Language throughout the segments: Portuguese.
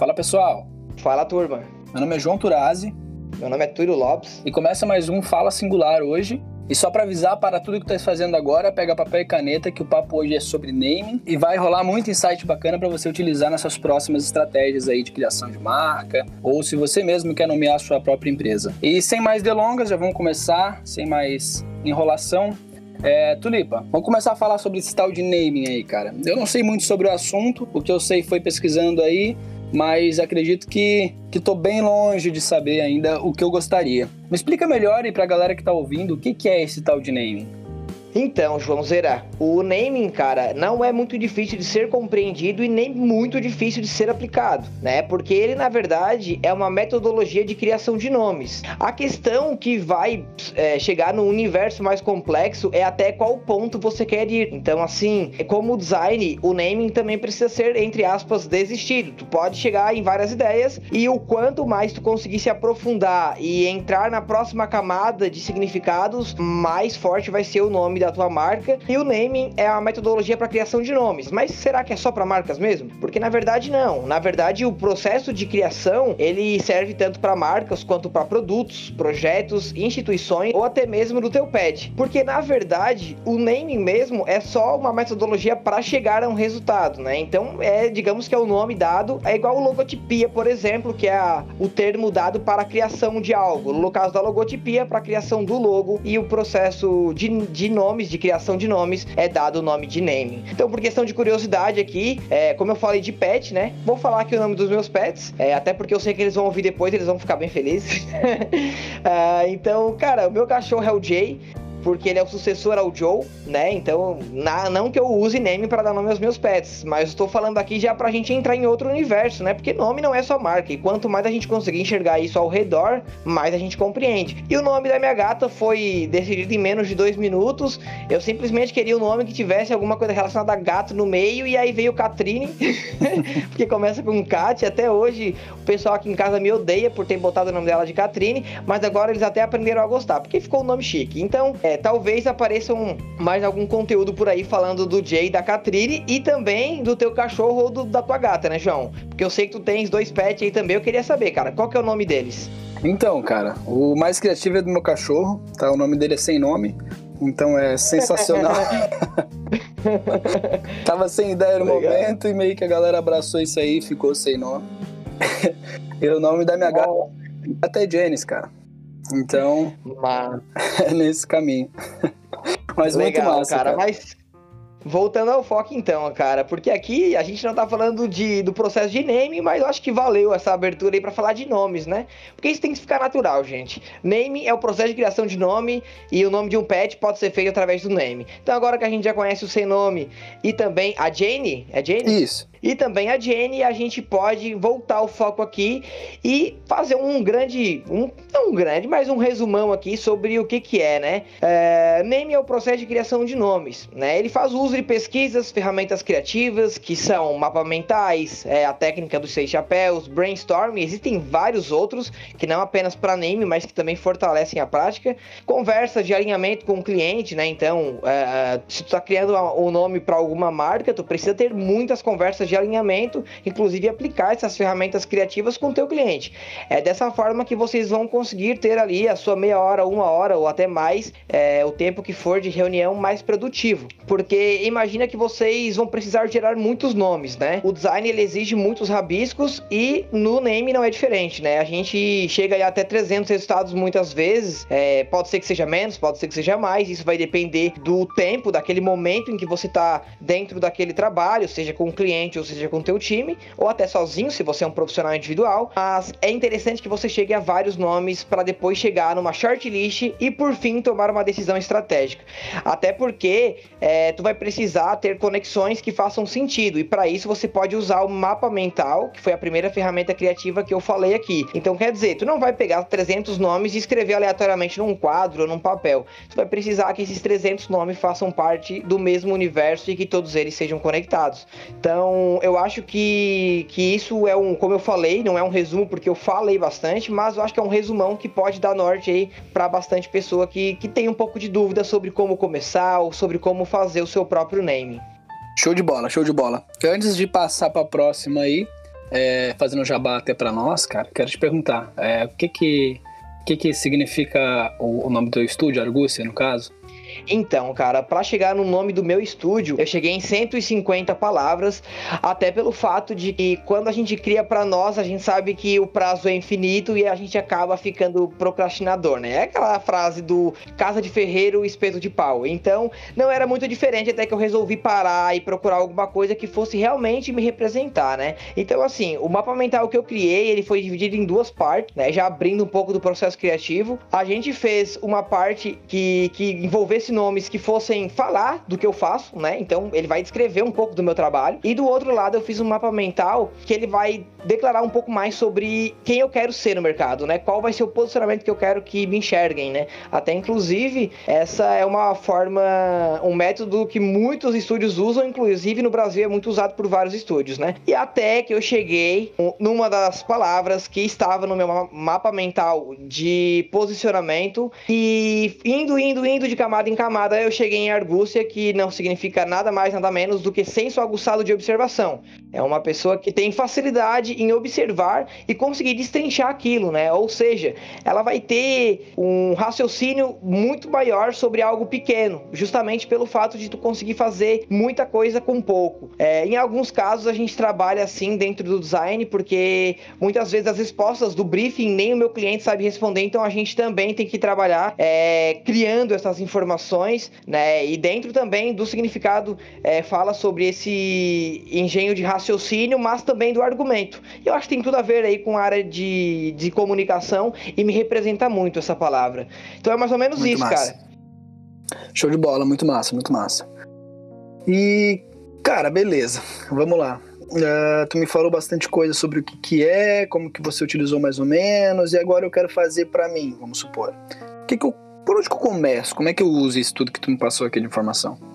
Fala pessoal. Fala turma. Meu nome é João Turazi. Meu nome é Túlio Lopes. E começa mais um Fala Singular hoje. E só para avisar para tudo que está fazendo agora, pega papel e caneta que o papo hoje é sobre naming e vai rolar muito insight bacana para você utilizar nessas próximas estratégias aí de criação de marca ou se você mesmo quer nomear a sua própria empresa. E sem mais delongas, já vamos começar, sem mais enrolação. É, Tulipa, vamos começar a falar sobre esse tal de naming aí, cara. Eu não sei muito sobre o assunto, o que eu sei foi pesquisando aí, mas acredito que que tô bem longe de saber ainda o que eu gostaria. Me explica melhor e pra galera que tá ouvindo, o que, que é esse tal de naming? Então, João Zera, o naming, cara, não é muito difícil de ser compreendido e nem muito difícil de ser aplicado, né? Porque ele, na verdade, é uma metodologia de criação de nomes. A questão que vai é, chegar no universo mais complexo é até qual ponto você quer ir. Então, assim, como design, o naming também precisa ser, entre aspas, desistido. Tu pode chegar em várias ideias e o quanto mais tu conseguir se aprofundar e entrar na próxima camada de significados, mais forte vai ser o nome da tua marca. E o naming é a metodologia para criação de nomes. Mas será que é só para marcas mesmo? Porque na verdade não. Na verdade, o processo de criação ele serve tanto para marcas quanto para produtos, projetos, instituições ou até mesmo no teu pet. Porque na verdade, o naming mesmo é só uma metodologia para chegar a um resultado, né? Então é, digamos que é o nome dado, é igual logotipia, por exemplo, que é a, o termo dado para a criação de algo. No caso da logotipia, para a criação do logo e o processo de, de nome nomes, de criação de nomes, é dado o nome de naming. Então, por questão de curiosidade aqui, é, como eu falei de pet, né? Vou falar aqui o nome dos meus pets, é, até porque eu sei que eles vão ouvir depois, eles vão ficar bem felizes. uh, então, cara, o meu cachorro é o Jay porque ele é o sucessor ao Joe, né? Então, na, não que eu use name para dar nome aos meus pets, mas estou falando aqui já pra gente entrar em outro universo, né? Porque nome não é só marca, e quanto mais a gente conseguir enxergar isso ao redor, mais a gente compreende. E o nome da minha gata foi decidido em menos de dois minutos. Eu simplesmente queria um nome que tivesse alguma coisa relacionada a gato no meio, e aí veio Catrine, porque começa com Cat. Até hoje o pessoal aqui em casa me odeia por ter botado o nome dela de Catrine, mas agora eles até aprenderam a gostar, porque ficou um nome chique. Então, é, talvez apareça um, mais algum conteúdo por aí falando do Jay da Catrine e também do teu cachorro ou do, da tua gata, né, João? Porque eu sei que tu tens dois pets aí também, eu queria saber, cara, qual que é o nome deles? Então, cara, o mais criativo é do meu cachorro, tá? O nome dele é sem nome, então é sensacional. Tava sem ideia no Legal. momento e meio que a galera abraçou isso aí e ficou sem nome. e o nome da minha gata é até Janice, cara. Então, é nesse caminho. Mas Legal, muito massa, cara. cara. Mas Voltando ao foco então, cara, porque aqui a gente não tá falando de, do processo de name, mas eu acho que valeu essa abertura aí para falar de nomes, né? Porque isso tem que ficar natural, gente. Name é o processo de criação de nome e o nome de um pet pode ser feito através do name. Então agora que a gente já conhece o sem nome e também a Jane, é Jane? Isso e também a Jenny, a gente pode voltar o foco aqui e fazer um grande, um, não um grande, mas um resumão aqui sobre o que que é, né? É, name é o processo de criação de nomes, né? Ele faz uso de pesquisas, ferramentas criativas, que são mapas mentais, é, a técnica dos seis chapéus, brainstorm, existem vários outros, que não apenas para name, mas que também fortalecem a prática, conversas de alinhamento com o cliente, né? Então, é, se tu está criando o um nome para alguma marca, tu precisa ter muitas conversas de alinhamento, inclusive aplicar essas ferramentas criativas com o teu cliente. É dessa forma que vocês vão conseguir ter ali a sua meia hora, uma hora ou até mais, é, o tempo que for de reunião mais produtivo. Porque imagina que vocês vão precisar gerar muitos nomes, né? O design ele exige muitos rabiscos e no name não é diferente, né? A gente chega até 300 resultados muitas vezes, é, pode ser que seja menos, pode ser que seja mais, isso vai depender do tempo, daquele momento em que você está dentro daquele trabalho, seja com o cliente ou seja com o teu time, ou até sozinho, se você é um profissional individual. Mas é interessante que você chegue a vários nomes para depois chegar numa shortlist e por fim tomar uma decisão estratégica. Até porque é, tu vai precisar ter conexões que façam sentido e para isso você pode usar o mapa mental, que foi a primeira ferramenta criativa que eu falei aqui. Então quer dizer, tu não vai pegar 300 nomes e escrever aleatoriamente num quadro ou num papel. Tu vai precisar que esses 300 nomes façam parte do mesmo universo e que todos eles sejam conectados. Então, eu acho que, que isso é um, como eu falei, não é um resumo porque eu falei bastante, mas eu acho que é um resumão que pode dar norte aí para bastante pessoa que, que tem um pouco de dúvida sobre como começar ou sobre como fazer o seu próprio name. Show de bola, show de bola. Antes de passar para a próxima aí, é, fazendo jabá até para nós, cara, quero te perguntar, é, o que que, que que significa o, o nome do estúdio, Argúcia, no caso? Então, cara, para chegar no nome do meu estúdio, eu cheguei em 150 palavras, até pelo fato de que quando a gente cria para nós, a gente sabe que o prazo é infinito e a gente acaba ficando procrastinador, né? É aquela frase do casa de ferreiro, espeto de pau. Então, não era muito diferente até que eu resolvi parar e procurar alguma coisa que fosse realmente me representar, né? Então, assim, o mapa mental que eu criei, ele foi dividido em duas partes, né? Já abrindo um pouco do processo criativo. A gente fez uma parte que, que envolvesse nomes que fossem falar do que eu faço, né? Então ele vai descrever um pouco do meu trabalho. E do outro lado eu fiz um mapa mental que ele vai declarar um pouco mais sobre quem eu quero ser no mercado, né? Qual vai ser o posicionamento que eu quero que me enxerguem, né? Até inclusive essa é uma forma, um método que muitos estúdios usam, inclusive no Brasil é muito usado por vários estúdios, né? E até que eu cheguei numa das palavras que estava no meu mapa mental de posicionamento e indo, indo, indo de camada em camada eu cheguei em argúcia, que não significa nada mais, nada menos do que senso aguçado de observação. É uma pessoa que tem facilidade em observar e conseguir destrinchar aquilo, né? Ou seja, ela vai ter um raciocínio muito maior sobre algo pequeno, justamente pelo fato de tu conseguir fazer muita coisa com pouco. É, em alguns casos a gente trabalha assim dentro do design, porque muitas vezes as respostas do briefing nem o meu cliente sabe responder, então a gente também tem que trabalhar é, criando essas informações informações, né? E dentro também do significado é, fala sobre esse engenho de raciocínio, mas também do argumento. E eu acho que tem tudo a ver aí com a área de, de comunicação e me representa muito essa palavra. Então é mais ou menos muito isso, massa. cara. Show de bola, muito massa, muito massa. E, cara, beleza. Vamos lá. Uh, tu me falou bastante coisa sobre o que, que é, como que você utilizou mais ou menos, e agora eu quero fazer para mim, vamos supor. O que, que eu por onde que eu começo? Como é que eu uso isso tudo que tu me passou aqui de informação?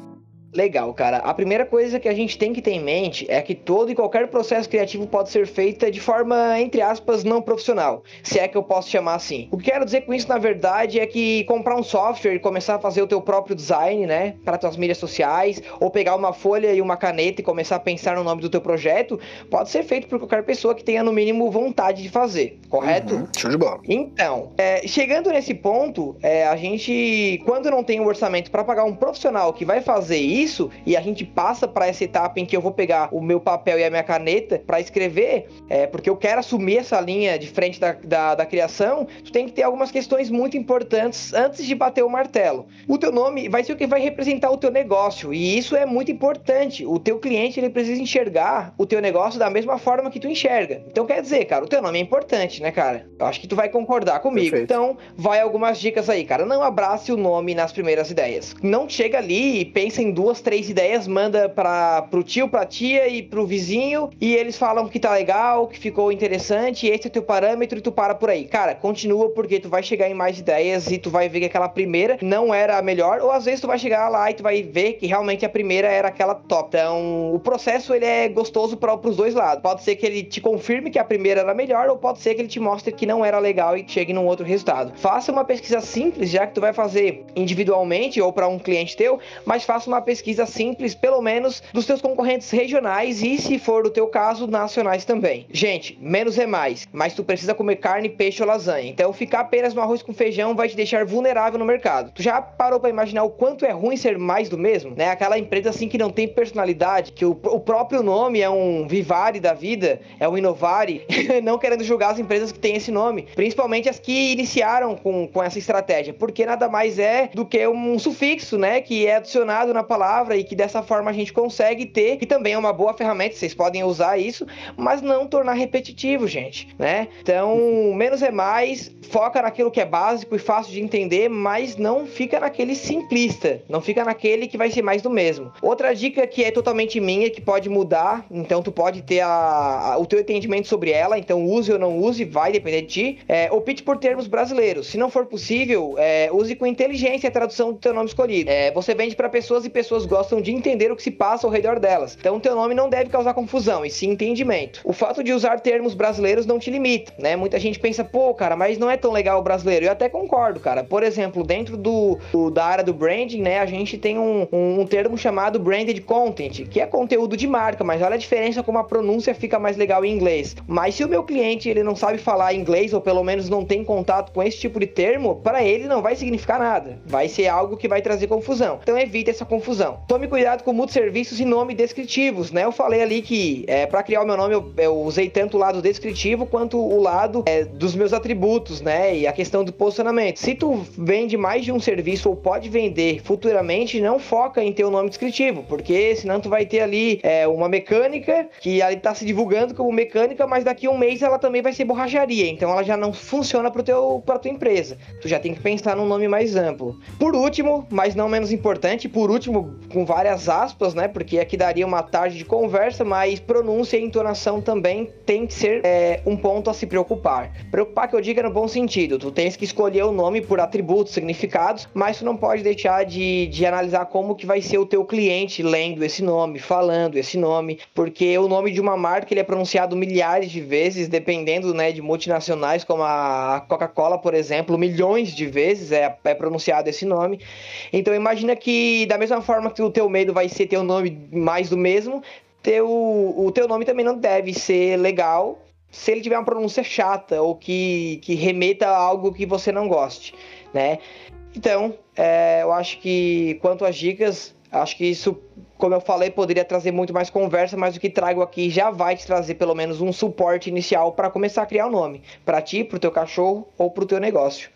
Legal, cara. A primeira coisa que a gente tem que ter em mente é que todo e qualquer processo criativo pode ser feita de forma, entre aspas, não profissional, se é que eu posso chamar assim. O que quero dizer com isso, na verdade, é que comprar um software e começar a fazer o teu próprio design, né, para tuas mídias sociais, ou pegar uma folha e uma caneta e começar a pensar no nome do teu projeto, pode ser feito por qualquer pessoa que tenha no mínimo vontade de fazer, correto? Uhum, show de bola. Então, é, chegando nesse ponto, é, a gente, quando não tem um orçamento para pagar um profissional que vai fazer isso isso e a gente passa para essa etapa em que eu vou pegar o meu papel e a minha caneta para escrever, é, porque eu quero assumir essa linha de frente da, da, da, criação, tu tem que ter algumas questões muito importantes antes de bater o martelo. O teu nome vai ser o que vai representar o teu negócio e isso é muito importante. O teu cliente ele precisa enxergar o teu negócio da mesma forma que tu enxerga. Então quer dizer, cara, o teu nome é importante, né, cara? Eu acho que tu vai concordar comigo. Perfeito. Então, vai algumas dicas aí, cara. Não abrace o nome nas primeiras ideias. Não chega ali e pensa em duas duas, três ideias, manda para pro tio, pra tia e pro vizinho, e eles falam que tá legal, que ficou interessante, esse é teu parâmetro e tu para por aí. Cara, continua porque tu vai chegar em mais ideias e tu vai ver que aquela primeira não era a melhor, ou às vezes tu vai chegar lá e tu vai ver que realmente a primeira era aquela top. Então, o processo ele é gostoso para os dois lados. Pode ser que ele te confirme que a primeira era melhor, ou pode ser que ele te mostre que não era legal e chegue num outro resultado. Faça uma pesquisa simples, já que tu vai fazer individualmente ou para um cliente teu, mas faça uma pesquisa pesquisa simples, pelo menos dos teus concorrentes regionais e, se for o teu caso, nacionais também. Gente, menos é mais, mas tu precisa comer carne, peixe ou lasanha. Então, ficar apenas no arroz com feijão vai te deixar vulnerável no mercado. Tu já parou para imaginar o quanto é ruim ser mais do mesmo? Né? Aquela empresa assim que não tem personalidade, que o, o próprio nome é um Vivari da vida, é um Inovare, não querendo julgar as empresas que têm esse nome, principalmente as que iniciaram com, com essa estratégia, porque nada mais é do que um sufixo, né, que é adicionado na palavra palavra e que dessa forma a gente consegue ter, que também é uma boa ferramenta, vocês podem usar isso, mas não tornar repetitivo, gente, né? Então, menos é mais, foca naquilo que é básico e fácil de entender, mas não fica naquele simplista, não fica naquele que vai ser mais do mesmo. Outra dica que é totalmente minha, que pode mudar, então tu pode ter a, a, o teu entendimento sobre ela, então use ou não use, vai depender de ti. É, opte por termos brasileiros. Se não for possível, é, use com inteligência a tradução do teu nome escolhido. É, você vende para pessoas e pessoas pessoas gostam de entender o que se passa ao redor delas. Então, teu nome não deve causar confusão, e sim entendimento. O fato de usar termos brasileiros não te limita, né? Muita gente pensa, pô, cara, mas não é tão legal o brasileiro. Eu até concordo, cara. Por exemplo, dentro do, do da área do branding, né, a gente tem um, um, um termo chamado branded content, que é conteúdo de marca, mas olha a diferença como a pronúncia fica mais legal em inglês. Mas se o meu cliente ele não sabe falar inglês ou pelo menos não tem contato com esse tipo de termo, para ele não vai significar nada. Vai ser algo que vai trazer confusão. Então evite essa confusão. Tome cuidado com muitos serviços e nome descritivos, né? Eu falei ali que é, para criar o meu nome eu, eu, usei tanto o lado descritivo quanto o lado é, dos meus atributos, né? E a questão do posicionamento. Se tu vende mais de um serviço ou pode vender futuramente, não foca em ter o nome descritivo, porque senão tu vai ter ali é, uma mecânica que ali tá se divulgando como mecânica, mas daqui a um mês ela também vai ser borracharia, então ela já não funciona para teu para tua empresa. Tu já tem que pensar num nome mais amplo. Por último, mas não menos importante, por último com várias aspas, né? Porque aqui daria uma tarde de conversa, mas pronúncia e entonação também tem que ser é, um ponto a se preocupar. Preocupar que eu diga no bom sentido. Tu tens que escolher o nome por atributos, significados, mas tu não pode deixar de, de analisar como que vai ser o teu cliente lendo esse nome, falando esse nome, porque o nome de uma marca ele é pronunciado milhares de vezes, dependendo né, de multinacionais como a Coca-Cola, por exemplo, milhões de vezes é, é pronunciado esse nome. Então imagina que da mesma forma que o teu medo vai ser ter um nome mais do mesmo, teu, o teu nome também não deve ser legal se ele tiver uma pronúncia chata ou que, que remeta a algo que você não goste, né? Então, é, eu acho que quanto às dicas, acho que isso, como eu falei, poderia trazer muito mais conversa, mas o que trago aqui já vai te trazer pelo menos um suporte inicial para começar a criar o um nome, para ti, para o teu cachorro ou para o teu negócio.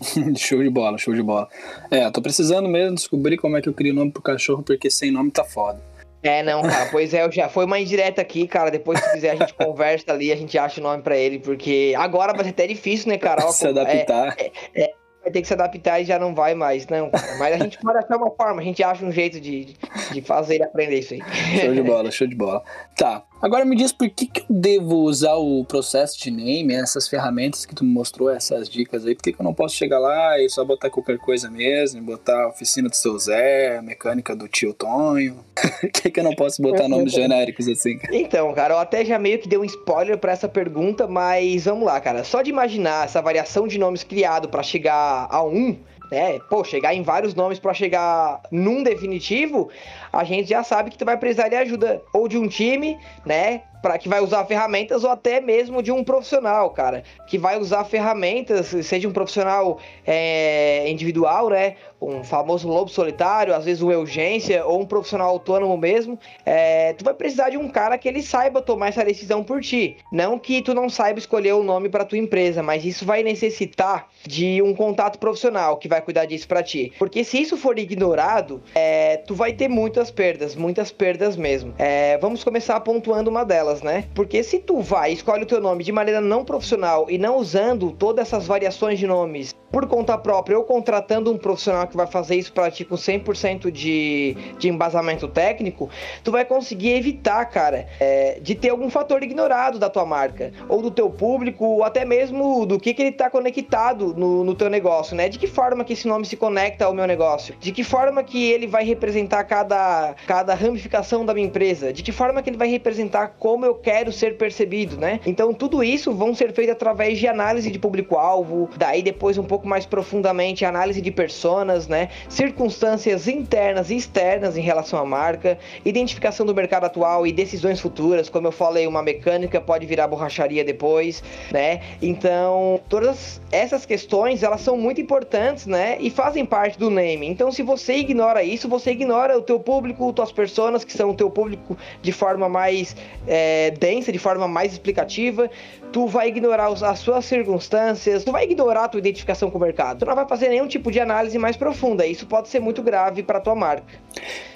show de bola, show de bola. É, tô precisando mesmo descobrir como é que eu crio nome pro cachorro, porque sem nome tá foda. É, não, cara, pois é, já foi uma indireta aqui, cara. Depois, se quiser, a gente conversa ali, a gente acha o nome pra ele, porque agora vai ser até difícil, né, cara? Ó, se adaptar. É, é, vai ter que se adaptar e já não vai mais, não. Cara. Mas a gente pode achar uma forma, a gente acha um jeito de, de fazer ele aprender isso aí. Show de bola, show de bola. Tá, Agora me diz por que, que eu devo usar o processo de name, essas ferramentas que tu me mostrou, essas dicas aí, por que, que eu não posso chegar lá e só botar qualquer coisa mesmo, botar a oficina do seu Zé, a mecânica do tio Tonho? por que, que eu não posso botar nomes genéricos assim? Então, cara, eu até já meio que dei um spoiler para essa pergunta, mas vamos lá, cara. Só de imaginar essa variação de nomes criado para chegar a um, né? Pô, chegar em vários nomes para chegar num definitivo, a gente já sabe que tu vai precisar de ajuda ou de um time, né? Para que vai usar ferramentas ou até mesmo de um profissional, cara, que vai usar ferramentas, seja um profissional é, individual, né, um famoso lobo solitário, às vezes uma urgência ou um profissional autônomo mesmo, é, tu vai precisar de um cara que ele saiba tomar essa decisão por ti, não que tu não saiba escolher o nome para tua empresa, mas isso vai necessitar de um contato profissional que vai cuidar disso para ti, porque se isso for ignorado, é, tu vai ter muitas perdas, muitas perdas mesmo. É, vamos começar pontuando uma delas delas, né? Porque se tu vai, escolhe o teu nome de maneira não profissional e não usando todas essas variações de nomes por conta própria ou contratando um profissional que vai fazer isso para ti com 100% de, de embasamento técnico, tu vai conseguir evitar, cara, é, de ter algum fator ignorado da tua marca, ou do teu público, ou até mesmo do que, que ele tá conectado no, no teu negócio, né? De que forma que esse nome se conecta ao meu negócio? De que forma que ele vai representar cada, cada ramificação da minha empresa? De que forma que ele vai representar como eu quero ser percebido, né? Então tudo isso vão ser feito através de análise de público-alvo, daí depois um pouco mais profundamente análise de personas, né? Circunstâncias internas e externas em relação à marca, identificação do mercado atual e decisões futuras, como eu falei, uma mecânica pode virar borracharia depois, né? Então, todas essas questões, elas são muito importantes, né? E fazem parte do name. Então, se você ignora isso, você ignora o teu público, tuas personas, que são o teu público de forma mais é, densa, de forma mais explicativa, tu vai ignorar as suas circunstâncias, tu vai ignorar a tua identificação com o mercado. Tu não vai fazer nenhum tipo de análise mais profunda. Isso pode ser muito grave para tua marca.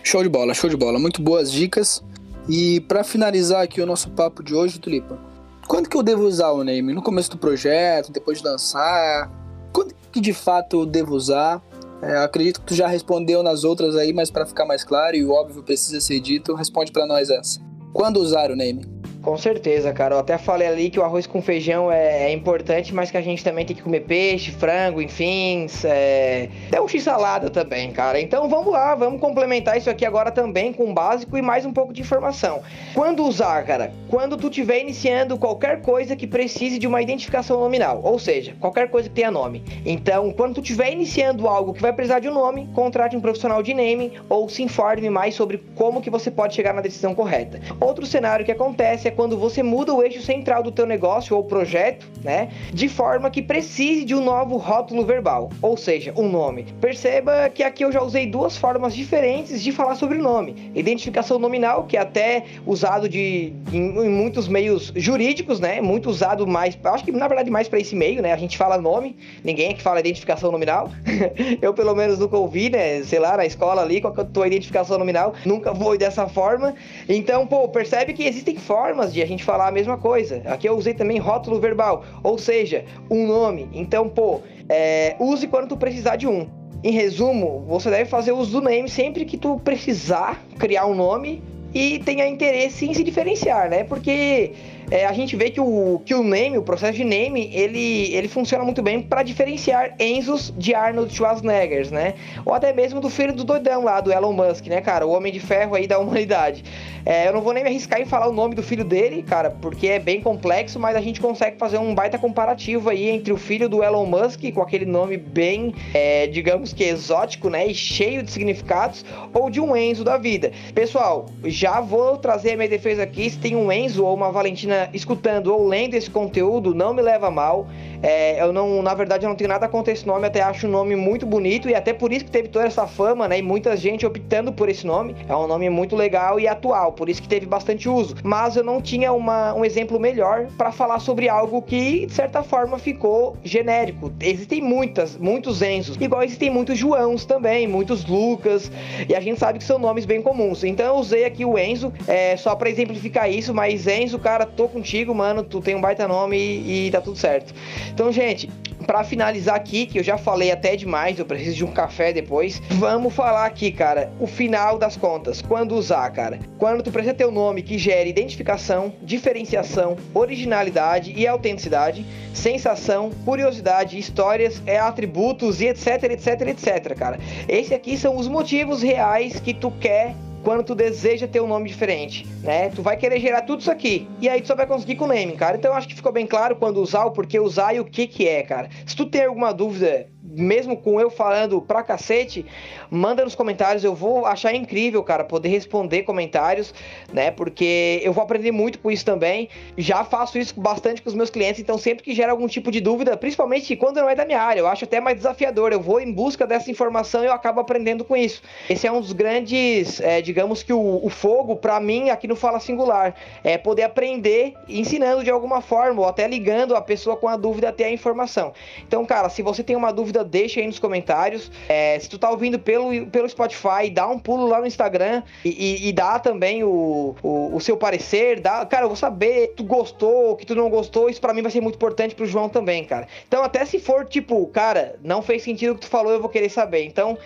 Show de bola, show de bola. Muito boas dicas. E para finalizar aqui o nosso papo de hoje, Tulipa, quando que eu devo usar o name? No começo do projeto, depois de lançar? Quando que de fato eu devo usar? É, acredito que tu já respondeu nas outras aí, mas para ficar mais claro e óbvio precisa ser dito, responde para nós essa. Quando usar o name? Com certeza, cara. Eu até falei ali que o arroz com feijão é, é importante, mas que a gente também tem que comer peixe, frango, enfim. É... Até um x-salada também, cara. Então vamos lá, vamos complementar isso aqui agora também com o básico e mais um pouco de informação. Quando usar, cara? Quando tu estiver iniciando qualquer coisa que precise de uma identificação nominal, ou seja, qualquer coisa que tenha nome. Então, quando tu estiver iniciando algo que vai precisar de um nome, contrate um profissional de naming ou se informe mais sobre como que você pode chegar na decisão correta. Outro cenário que acontece é quando você muda o eixo central do teu negócio ou projeto, né, de forma que precise de um novo rótulo verbal, ou seja, um nome. Perceba que aqui eu já usei duas formas diferentes de falar sobre o nome. Identificação nominal, que é até usado de, em, em muitos meios jurídicos, né, muito usado mais, acho que na verdade mais para esse meio, né, a gente fala nome, ninguém é que fala identificação nominal. eu pelo menos nunca ouvi, né, sei lá, na escola ali, qual que é a tua identificação nominal, nunca foi dessa forma. Então, pô, percebe que existem formas de a gente falar a mesma coisa. Aqui eu usei também rótulo verbal, ou seja, um nome. Então, pô, é, use quando tu precisar de um. Em resumo, você deve fazer uso do name sempre que tu precisar criar um nome e tenha interesse em se diferenciar, né? Porque é, a gente vê que o, que o name, o processo de name, ele, ele funciona muito bem para diferenciar Enzos de Arnold Schwarzenegger, né? Ou até mesmo do filho do doidão lá, do Elon Musk, né, cara? O Homem de Ferro aí da humanidade. É, eu não vou nem me arriscar em falar o nome do filho dele, cara, porque é bem complexo, mas a gente consegue fazer um baita comparativo aí entre o filho do Elon Musk, com aquele nome bem, é, digamos que exótico, né, e cheio de significados, ou de um Enzo da vida. Pessoal, já vou trazer a minha defesa aqui, se tem um Enzo ou uma Valentina escutando ou lendo esse conteúdo, não me leva mal. É, eu não, na verdade, eu não tenho nada contra esse nome, até acho um nome muito bonito e até por isso que teve toda essa fama, né? E muita gente optando por esse nome. É um nome muito legal e atual por isso que teve bastante uso. Mas eu não tinha uma, um exemplo melhor para falar sobre algo que, de certa forma, ficou genérico. Existem muitas, muitos Enzos, igual existem muitos Joãos também, muitos Lucas, e a gente sabe que são nomes bem comuns. Então eu usei aqui o Enzo, é, só para exemplificar isso, mas Enzo, cara, contigo, mano, tu tem um baita nome e, e tá tudo certo. Então, gente, para finalizar aqui, que eu já falei até demais, eu preciso de um café depois. Vamos falar aqui, cara, o final das contas. Quando usar, cara? Quando tu precisa ter um nome que gere identificação, diferenciação, originalidade e autenticidade, sensação, curiosidade, histórias, é, atributos e etc, etc, etc, cara. Esses aqui são os motivos reais que tu quer quando tu deseja ter um nome diferente, né? Tu vai querer gerar tudo isso aqui. E aí tu só vai conseguir com o naming, cara. Então eu acho que ficou bem claro quando usar, o porquê usar e o que que é, cara. Se tu tem alguma dúvida mesmo com eu falando pra cacete, manda nos comentários. Eu vou achar incrível, cara, poder responder comentários, né? Porque eu vou aprender muito com isso também. Já faço isso bastante com os meus clientes, então sempre que gera algum tipo de dúvida, principalmente quando não é da minha área, eu acho até mais desafiador. Eu vou em busca dessa informação e eu acabo aprendendo com isso. Esse é um dos grandes, é, digamos que o, o fogo, para mim, aqui no Fala Singular, é poder aprender ensinando de alguma forma, ou até ligando a pessoa com a dúvida até a informação. Então, cara, se você tem uma dúvida deixa aí nos comentários. É, se tu tá ouvindo pelo, pelo Spotify, dá um pulo lá no Instagram e, e, e dá também o, o, o, seu parecer. Dá, cara, eu vou saber tu gostou, que tu não gostou. Isso para mim vai ser muito importante pro João também, cara. Então, até se for tipo, cara, não fez sentido o que tu falou, eu vou querer saber. Então,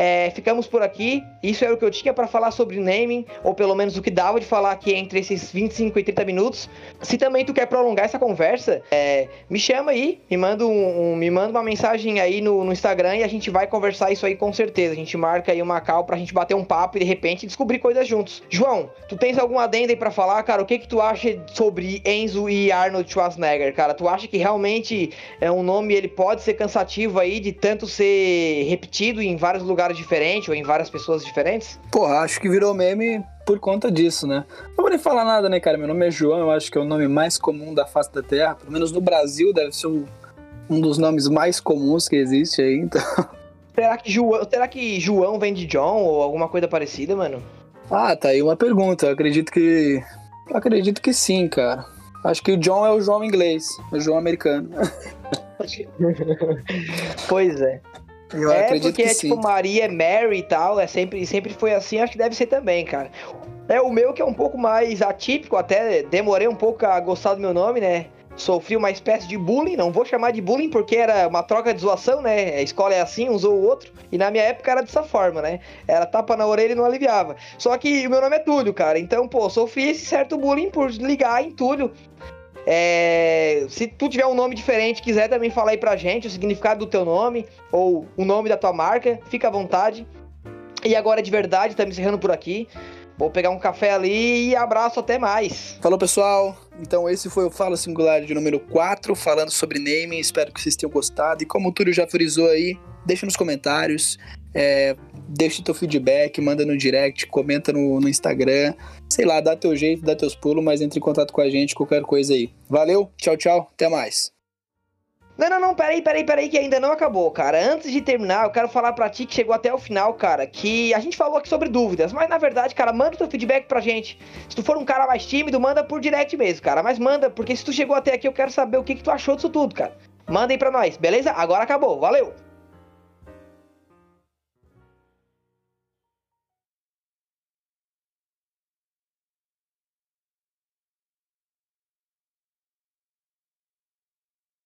é, ficamos por aqui. Isso era o que eu tinha para falar sobre naming, ou pelo menos o que dava de falar aqui entre esses 25 e 30 minutos. Se também tu quer prolongar essa conversa, é, me chama aí, me manda, um, um, me manda uma mensagem aí no, no, Instagram e a gente vai conversar isso aí com certeza. A gente marca aí uma call pra gente bater um papo e de repente descobrir coisas juntos. João, tu tens algum adendo aí pra falar, cara? O que que tu acha sobre Enzo e Arnold Schwarzenegger, cara? Tu acha que realmente é um nome, ele pode ser cansativo aí de tanto ser repetido em vários lugares diferentes ou em várias pessoas diferentes? Porra, acho que virou meme por conta disso, né? Não vou nem falar nada, né, cara? Meu nome é João, eu acho que é o nome mais comum da face da Terra. Pelo menos no Brasil deve ser um um dos nomes mais comuns que existe aí, então. Será que, João, será que João vem de John ou alguma coisa parecida, mano? Ah, tá aí uma pergunta. Eu acredito que. Eu acredito que sim, cara. Acho que o John é o João inglês, o João americano. pois é. Eu é acredito porque que é sim. tipo Maria é Mary e tal, é sempre, sempre foi assim, acho que deve ser também, cara. É o meu que é um pouco mais atípico, até demorei um pouco a gostar do meu nome, né? Sofri uma espécie de bullying, não vou chamar de bullying porque era uma troca de zoação, né? A escola é assim, um zoou o outro. E na minha época era dessa forma, né? Era tapa na orelha e não aliviava. Só que o meu nome é Túlio, cara. Então, pô, sofri esse certo bullying por ligar em Túlio. É, se tu tiver um nome diferente, quiser também falar aí pra gente o significado do teu nome ou o nome da tua marca, fica à vontade. E agora de verdade, estamos encerrando por aqui. Vou pegar um café ali e abraço até mais. Falou, pessoal. Então esse foi o Fala Singular de número 4, falando sobre naming. Espero que vocês tenham gostado. E como o Túlio já frisou aí, deixa nos comentários, é, deixa teu feedback, manda no direct, comenta no, no Instagram. Sei lá, dá teu jeito, dá teus pulos, mas entre em contato com a gente, qualquer coisa aí. Valeu, tchau, tchau, até mais. Não, não, não, peraí, peraí, peraí, que ainda não acabou, cara. Antes de terminar, eu quero falar pra ti que chegou até o final, cara, que a gente falou aqui sobre dúvidas, mas na verdade, cara, manda teu feedback pra gente. Se tu for um cara mais tímido, manda por direct mesmo, cara. Mas manda, porque se tu chegou até aqui, eu quero saber o que, que tu achou disso tudo, cara. Manda aí pra nós, beleza? Agora acabou, valeu!